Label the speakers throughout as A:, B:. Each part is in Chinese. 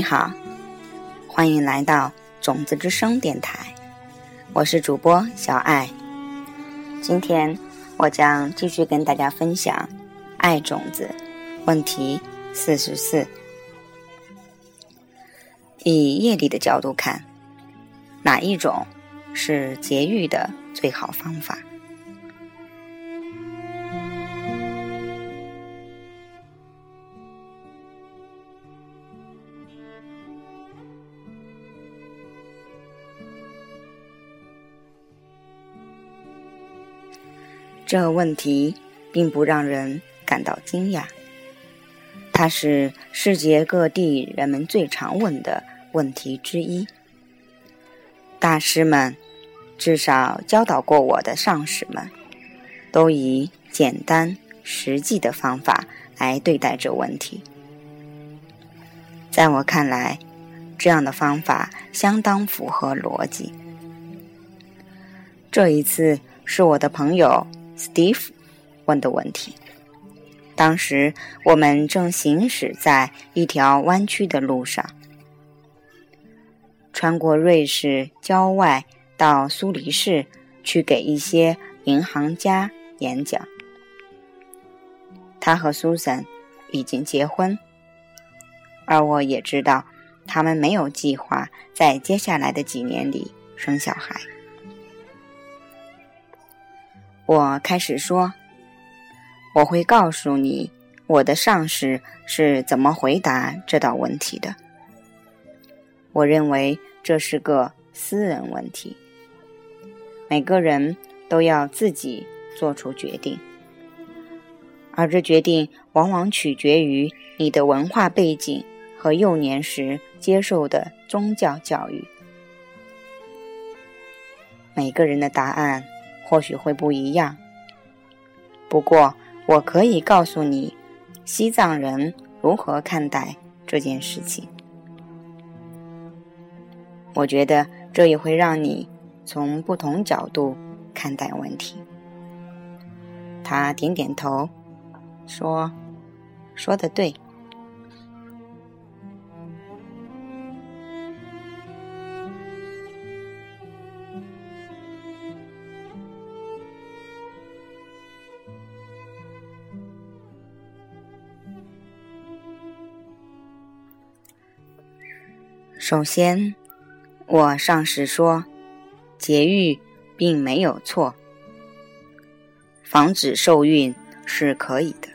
A: 你好，欢迎来到种子之声电台，我是主播小爱。今天我将继续跟大家分享《爱种子》问题四十四。以业力的角度看，哪一种是节育的最好方法？这问题并不让人感到惊讶，它是世界各地人们最常问的问题之一。大师们，至少教导过我的上师们，都以简单实际的方法来对待这问题。在我看来，这样的方法相当符合逻辑。这一次是我的朋友。Steve 问的问题。当时我们正行驶在一条弯曲的路上，穿过瑞士郊外到苏黎世去给一些银行家演讲。他和 Susan 已经结婚，而我也知道他们没有计划在接下来的几年里生小孩。我开始说：“我会告诉你，我的上司是怎么回答这道问题的。我认为这是个私人问题，每个人都要自己做出决定，而这决定往往取决于你的文化背景和幼年时接受的宗教教育。每个人的答案。”或许会不一样，不过我可以告诉你，西藏人如何看待这件事情。我觉得这也会让你从不同角度看待问题。他点点头，说：“说的对。”首先，我上时说，节育并没有错，防止受孕是可以的。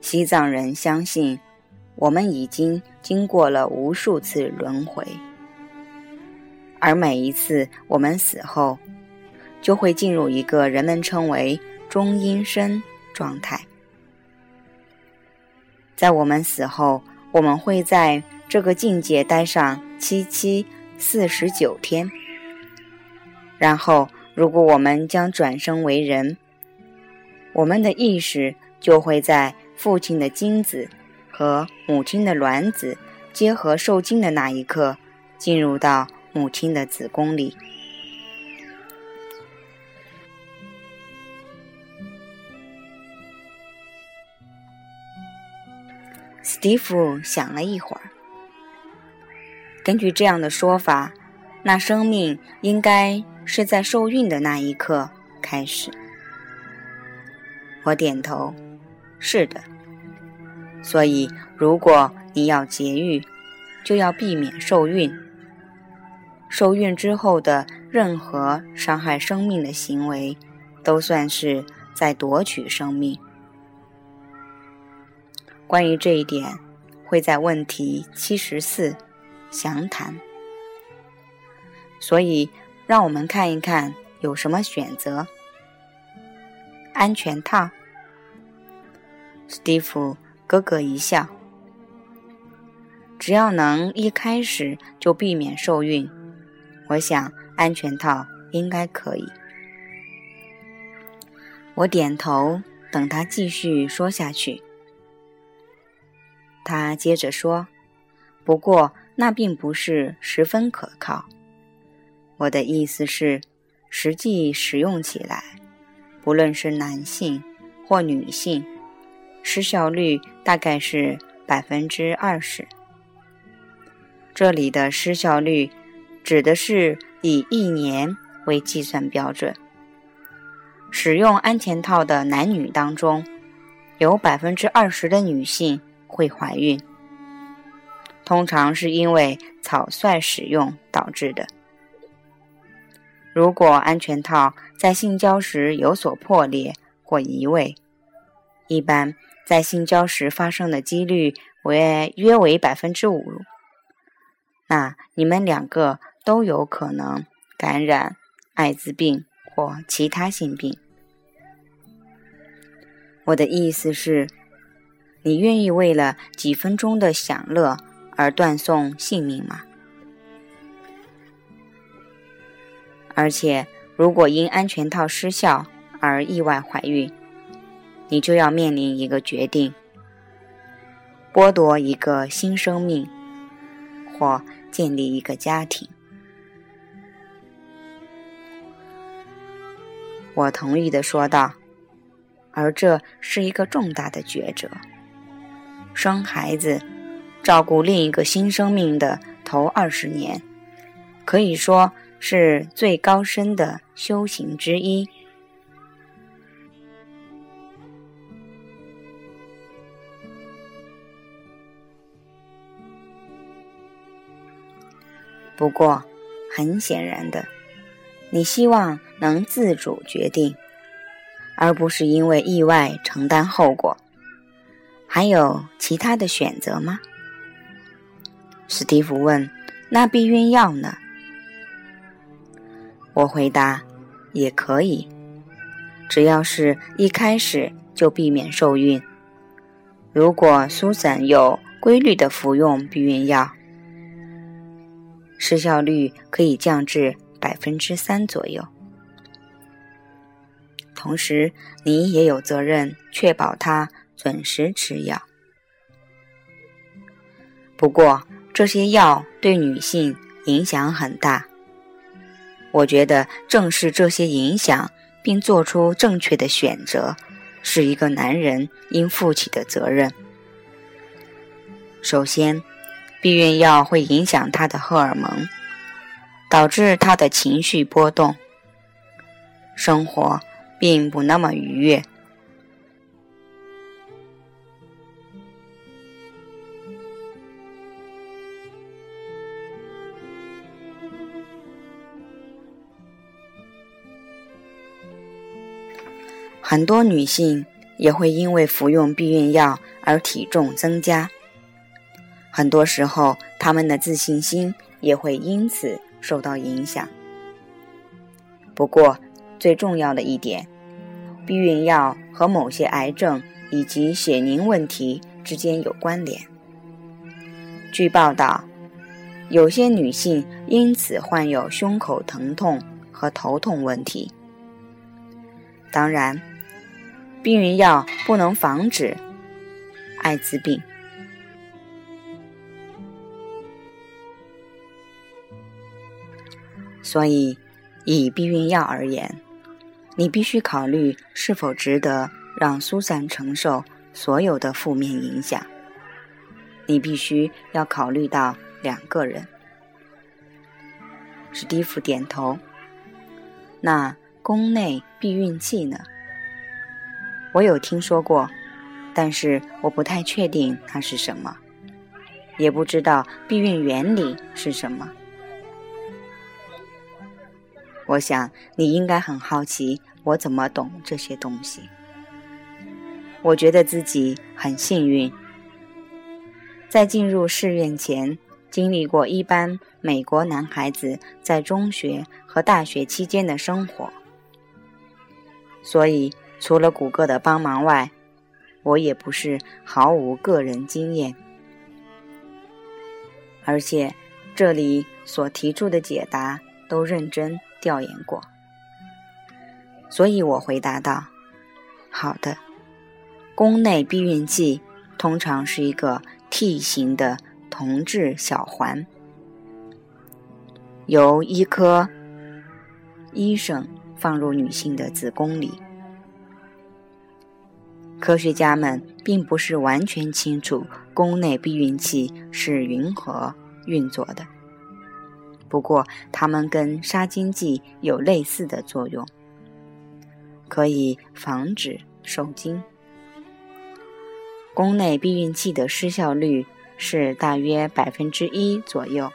A: 西藏人相信，我们已经经过了无数次轮回，而每一次我们死后，就会进入一个人们称为中阴身状态。在我们死后，我们会在。这个境界待上七七四十九天，然后，如果我们将转生为人，我们的意识就会在父亲的精子和母亲的卵子结合受精的那一刻，进入到母亲的子宫里。史蒂夫想了一会儿。根据这样的说法，那生命应该是在受孕的那一刻开始。我点头，是的。所以，如果你要节育，就要避免受孕。受孕之后的任何伤害生命的行为，都算是在夺取生命。关于这一点，会在问题七十四。详谈，所以让我们看一看有什么选择。安全套，史蒂夫咯咯一笑。只要能一开始就避免受孕，我想安全套应该可以。我点头，等他继续说下去。他接着说：“不过。”那并不是十分可靠。我的意思是，实际使用起来，不论是男性或女性，失效率大概是百分之二十。这里的失效率指的是以一年为计算标准。使用安全套的男女当中，有百分之二十的女性会怀孕，通常是因为草率使用导致的。如果安全套在性交时有所破裂或移位，一般在性交时发生的几率为约为百分之五，那你们两个都有可能感染艾滋病或其他性病。我的意思是，你愿意为了几分钟的享乐而断送性命吗？而且，如果因安全套失效而意外怀孕，你就要面临一个决定：剥夺一个新生命，或建立一个家庭。我同意的说道。而这是一个重大的抉择。生孩子、照顾另一个新生命的头二十年，可以说是最高深的修行之一。不过，很显然的，你希望能自主决定。而不是因为意外承担后果，还有其他的选择吗？史蒂夫问：“那避孕药呢？”我回答：“也可以，只要是一开始就避免受孕。如果苏珊有规律的服用避孕药，失效率可以降至百分之三左右。”同时，你也有责任确保他准时吃药。不过，这些药对女性影响很大。我觉得正视这些影响，并做出正确的选择，是一个男人应负起的责任。首先，避孕药会影响他的荷尔蒙，导致他的情绪波动，生活。并不那么愉悦。很多女性也会因为服用避孕药而体重增加，很多时候她们的自信心也会因此受到影响。不过，最重要的一点，避孕药和某些癌症以及血凝问题之间有关联。据报道，有些女性因此患有胸口疼痛和头痛问题。当然，避孕药不能防止艾滋病，所以以避孕药而言。你必须考虑是否值得让苏珊承受所有的负面影响。你必须要考虑到两个人。史蒂夫点头。那宫内避孕器呢？我有听说过，但是我不太确定它是什么，也不知道避孕原理是什么。我想你应该很好奇我怎么懂这些东西。我觉得自己很幸运，在进入寺院前经历过一般美国男孩子在中学和大学期间的生活，所以除了谷歌的帮忙外，我也不是毫无个人经验。而且这里所提出的解答都认真。调研过，所以我回答道：“好的，宫内避孕器通常是一个 T 型的铜制小环，由医科医生放入女性的子宫里。科学家们并不是完全清楚宫内避孕器是云何运作的。不过，它们跟杀精剂有类似的作用，可以防止受精。宫内避孕器的失效率是大约百分之一左右。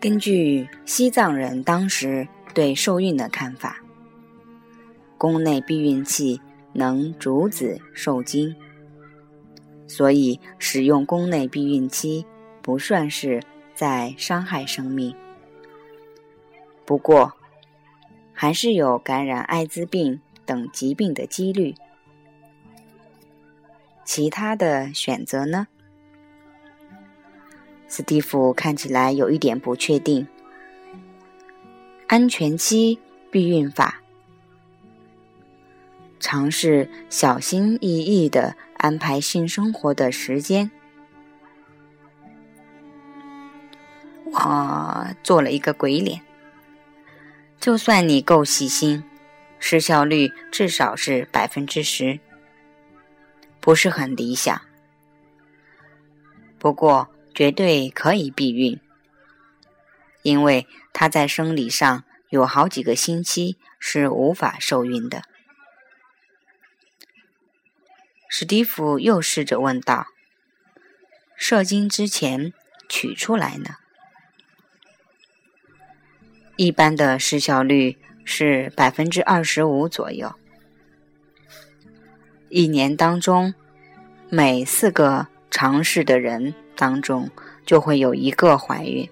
A: 根据西藏人当时对受孕的看法，宫内避孕器能阻止受精，所以使用宫内避孕期不算是在伤害生命。不过，还是有感染艾滋病等疾病的几率。其他的选择呢？斯蒂夫看起来有一点不确定。安全期避孕法，尝试小心翼翼的安排性生活的时间。我做了一个鬼脸。就算你够细心，失效率至少是百分之十，不是很理想。不过。绝对可以避孕，因为他在生理上有好几个星期是无法受孕的。史蒂夫又试着问道：“射精之前取出来呢？”一般的失效率是百分之二十五左右，一年当中每四个尝试的人。当中就会有一个怀孕，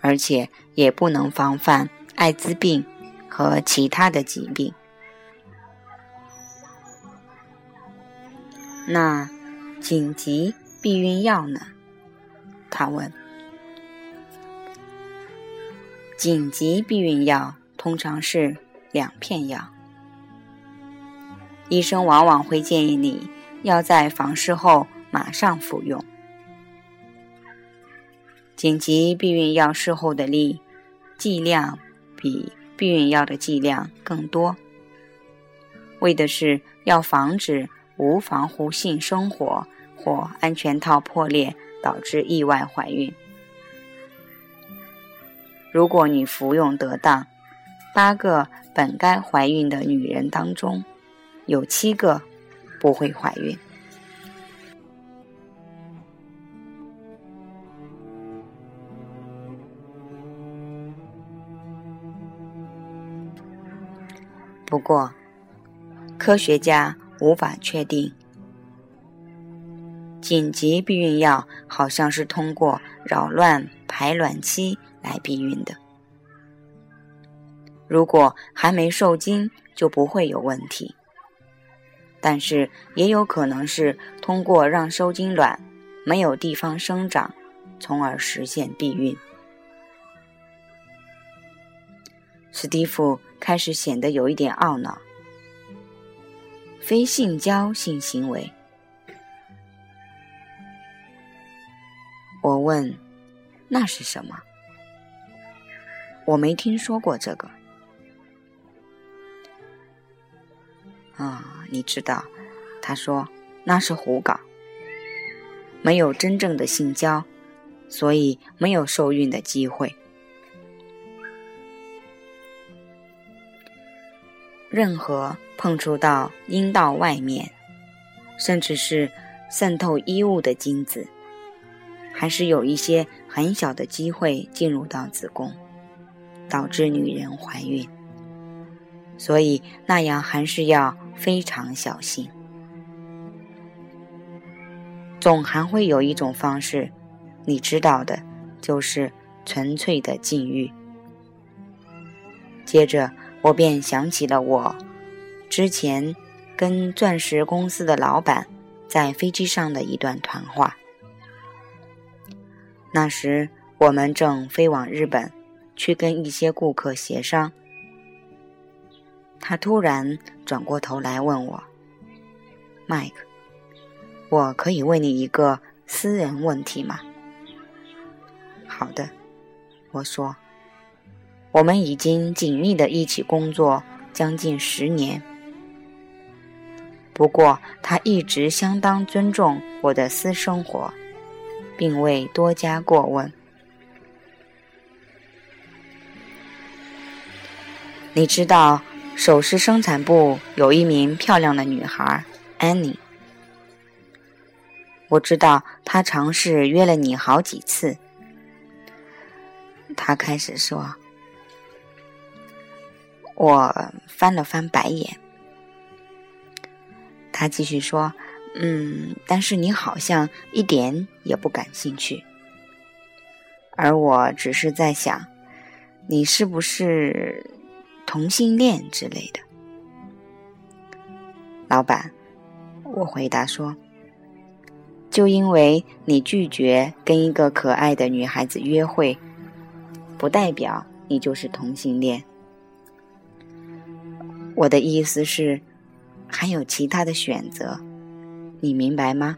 A: 而且也不能防范艾滋病和其他的疾病。那紧急避孕药呢？他问。紧急避孕药通常是两片药，医生往往会建议你要在房事后。马上服用紧急避孕药，事后的力剂量比避孕药的剂量更多，为的是要防止无防护性生活或安全套破裂导致意外怀孕。如果你服用得当，八个本该怀孕的女人当中，有七个不会怀孕。不过，科学家无法确定紧急避孕药好像是通过扰乱排卵期来避孕的。如果还没受精，就不会有问题。但是也有可能是通过让受精卵没有地方生长，从而实现避孕。史蒂夫。开始显得有一点懊恼。非性交性行为，我问：“那是什么？”我没听说过这个。啊，你知道，他说那是胡搞，没有真正的性交，所以没有受孕的机会。任何碰触到阴道外面，甚至是渗透衣物的精子，还是有一些很小的机会进入到子宫，导致女人怀孕。所以那样还是要非常小心。总还会有一种方式，你知道的，就是纯粹的禁欲。接着。我便想起了我之前跟钻石公司的老板在飞机上的一段谈话。那时我们正飞往日本，去跟一些顾客协商。他突然转过头来问我：“麦克，我可以问你一个私人问题吗？”“好的。”我说。我们已经紧密的一起工作将近十年，不过他一直相当尊重我的私生活，并未多加过问。你知道，首饰生产部有一名漂亮的女孩，安妮。我知道她尝试约了你好几次。他开始说，我翻了翻白眼。他继续说：“嗯，但是你好像一点也不感兴趣，而我只是在想，你是不是……”同性恋之类的，老板，我回答说：“就因为你拒绝跟一个可爱的女孩子约会，不代表你就是同性恋。我的意思是，还有其他的选择，你明白吗？”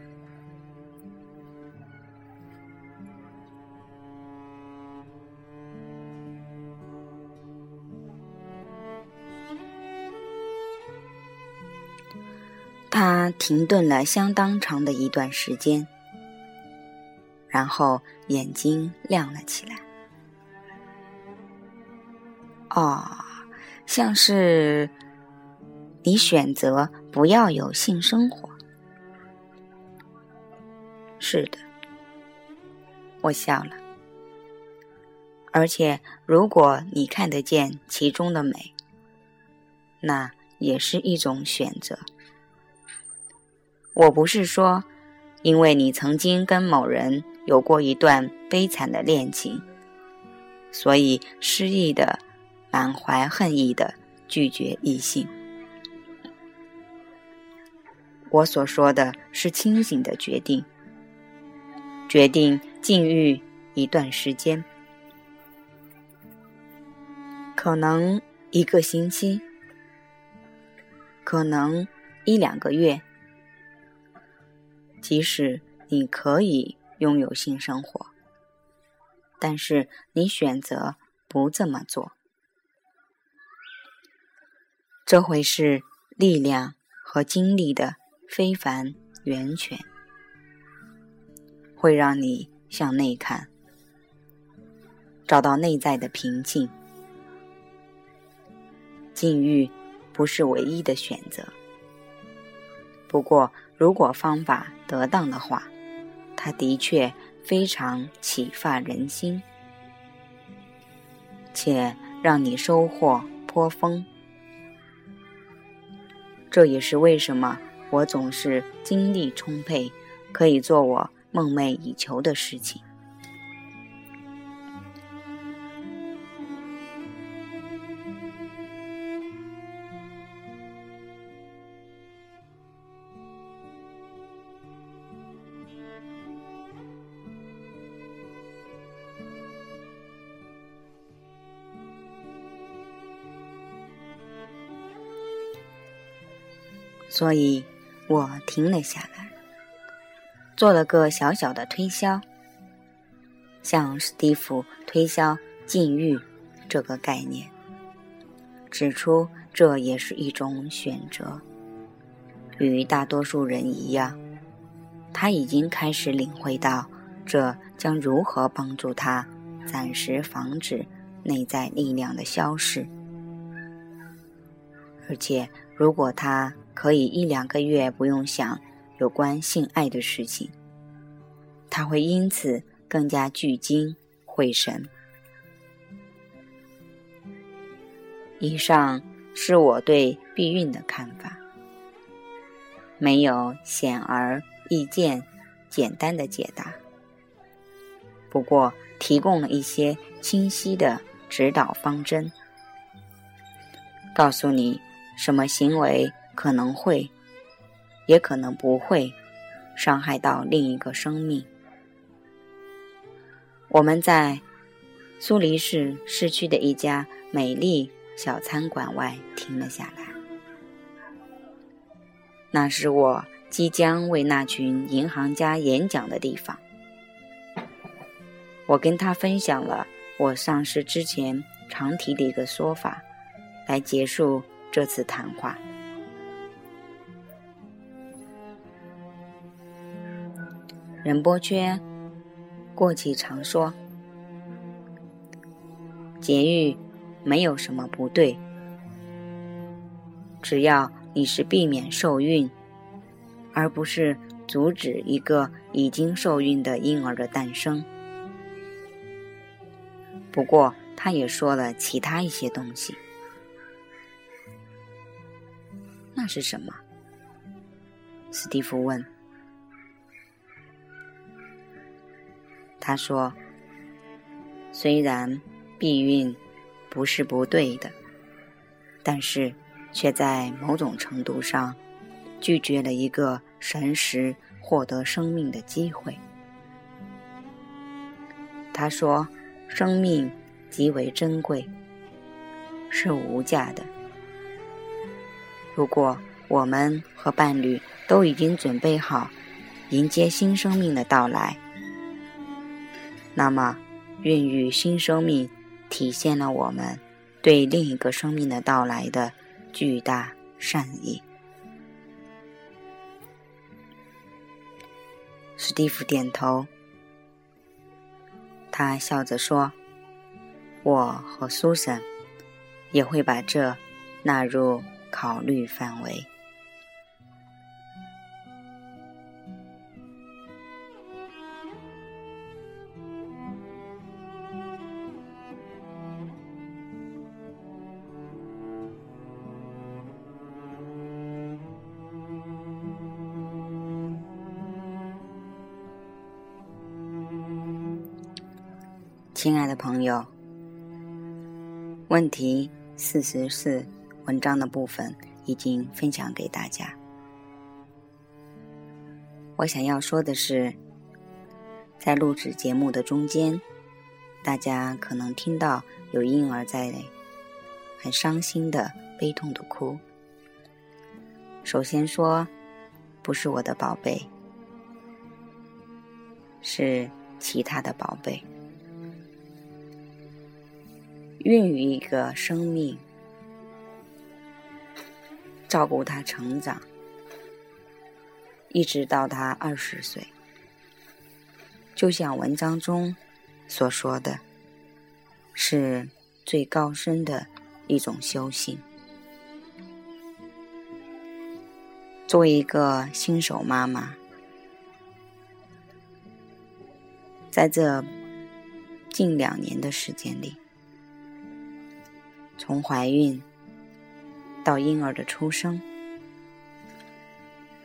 A: 他停顿了相当长的一段时间，然后眼睛亮了起来。哦，像是你选择不要有性生活。是的，我笑了。而且，如果你看得见其中的美，那也是一种选择。我不是说，因为你曾经跟某人有过一段悲惨的恋情，所以失意的、满怀恨意的拒绝异性。我所说的是清醒的决定，决定禁欲一段时间，可能一个星期，可能一两个月。即使你可以拥有性生活，但是你选择不这么做，这会是力量和精力的非凡源泉，会让你向内看，找到内在的平静。禁欲不是唯一的选择，不过。如果方法得当的话，它的确非常启发人心，且让你收获颇丰。这也是为什么我总是精力充沛，可以做我梦寐以求的事情。所以，我停了下来，做了个小小的推销，向史蒂夫推销禁欲这个概念，指出这也是一种选择。与大多数人一样，他已经开始领会到这将如何帮助他暂时防止内在力量的消逝，而且如果他。可以一两个月不用想有关性爱的事情，他会因此更加聚精会神。以上是我对避孕的看法，没有显而易见、简单的解答，不过提供了一些清晰的指导方针，告诉你什么行为。可能会，也可能不会伤害到另一个生命。我们在苏黎世市区的一家美丽小餐馆外停了下来，那是我即将为那群银行家演讲的地方。我跟他分享了我上市之前常提的一个说法，来结束这次谈话。仁波切过去常说：“节育没有什么不对，只要你是避免受孕，而不是阻止一个已经受孕的婴儿的诞生。”不过，他也说了其他一些东西。那是什么？史蒂夫问。他说：“虽然避孕不是不对的，但是却在某种程度上拒绝了一个神识获得生命的机会。”他说：“生命极为珍贵，是无价的。如果我们和伴侣都已经准备好迎接新生命的到来。”那么，孕育新生命体现了我们对另一个生命的到来的巨大善意。史蒂夫点头，他笑着说：“我和苏珊也会把这纳入考虑范围。”亲爱的朋友，问题四十四文章的部分已经分享给大家。我想要说的是，在录制节目的中间，大家可能听到有婴儿在很伤心的、悲痛的哭。首先说，不是我的宝贝，是其他的宝贝。孕育一个生命，照顾他成长，一直到他二十岁，就像文章中所说的，是最高深的一种修行。作为一个新手妈妈，在这近两年的时间里，从怀孕到婴儿的出生，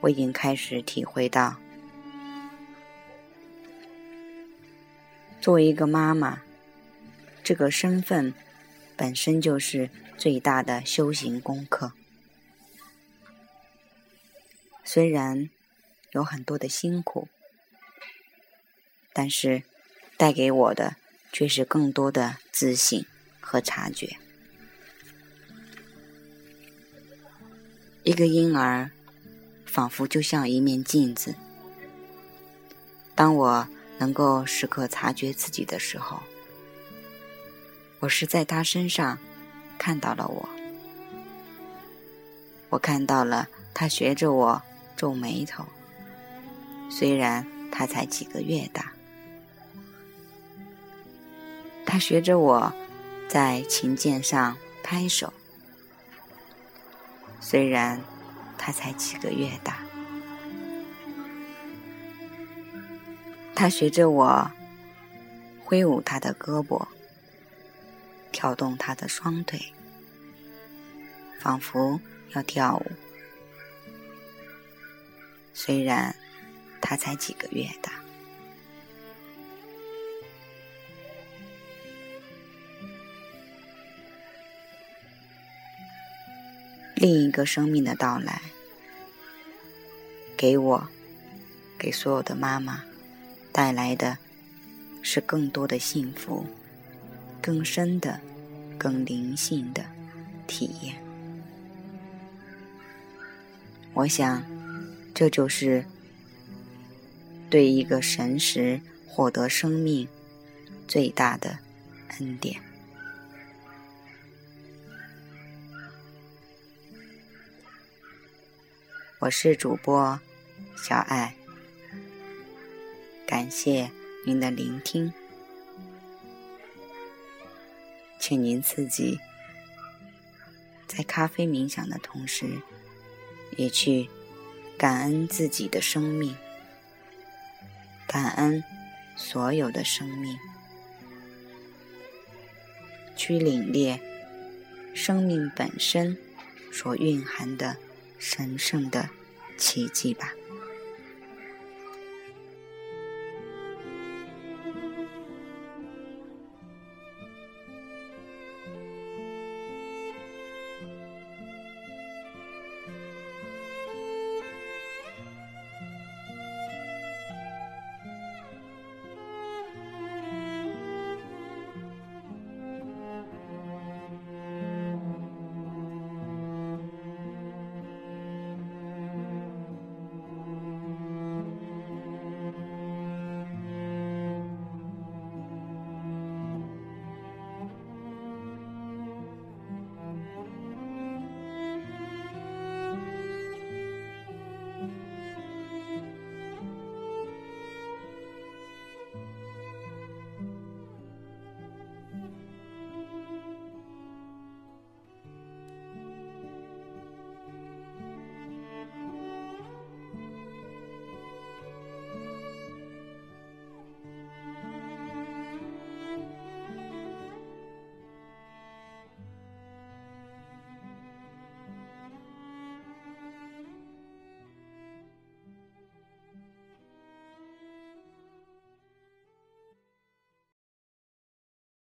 A: 我已经开始体会到，作为一个妈妈，这个身份本身就是最大的修行功课。虽然有很多的辛苦，但是带给我的却是更多的自信和察觉。一个婴儿，仿佛就像一面镜子。当我能够时刻察觉自己的时候，我是在他身上看到了我。我看到了他学着我皱眉头，虽然他才几个月大。他学着我在琴键上拍手。虽然他才几个月大，他学着我挥舞他的胳膊，跳动他的双腿，仿佛要跳舞。虽然他才几个月大。另一个生命的到来，给我，给所有的妈妈带来的是更多的幸福，更深的、更灵性的体验。我想，这就是对一个神识获得生命最大的恩典。我是主播小爱，感谢您的聆听，请您自己在咖啡冥想的同时，也去感恩自己的生命，感恩所有的生命，去领略生命本身所蕴含的神圣的奇迹吧。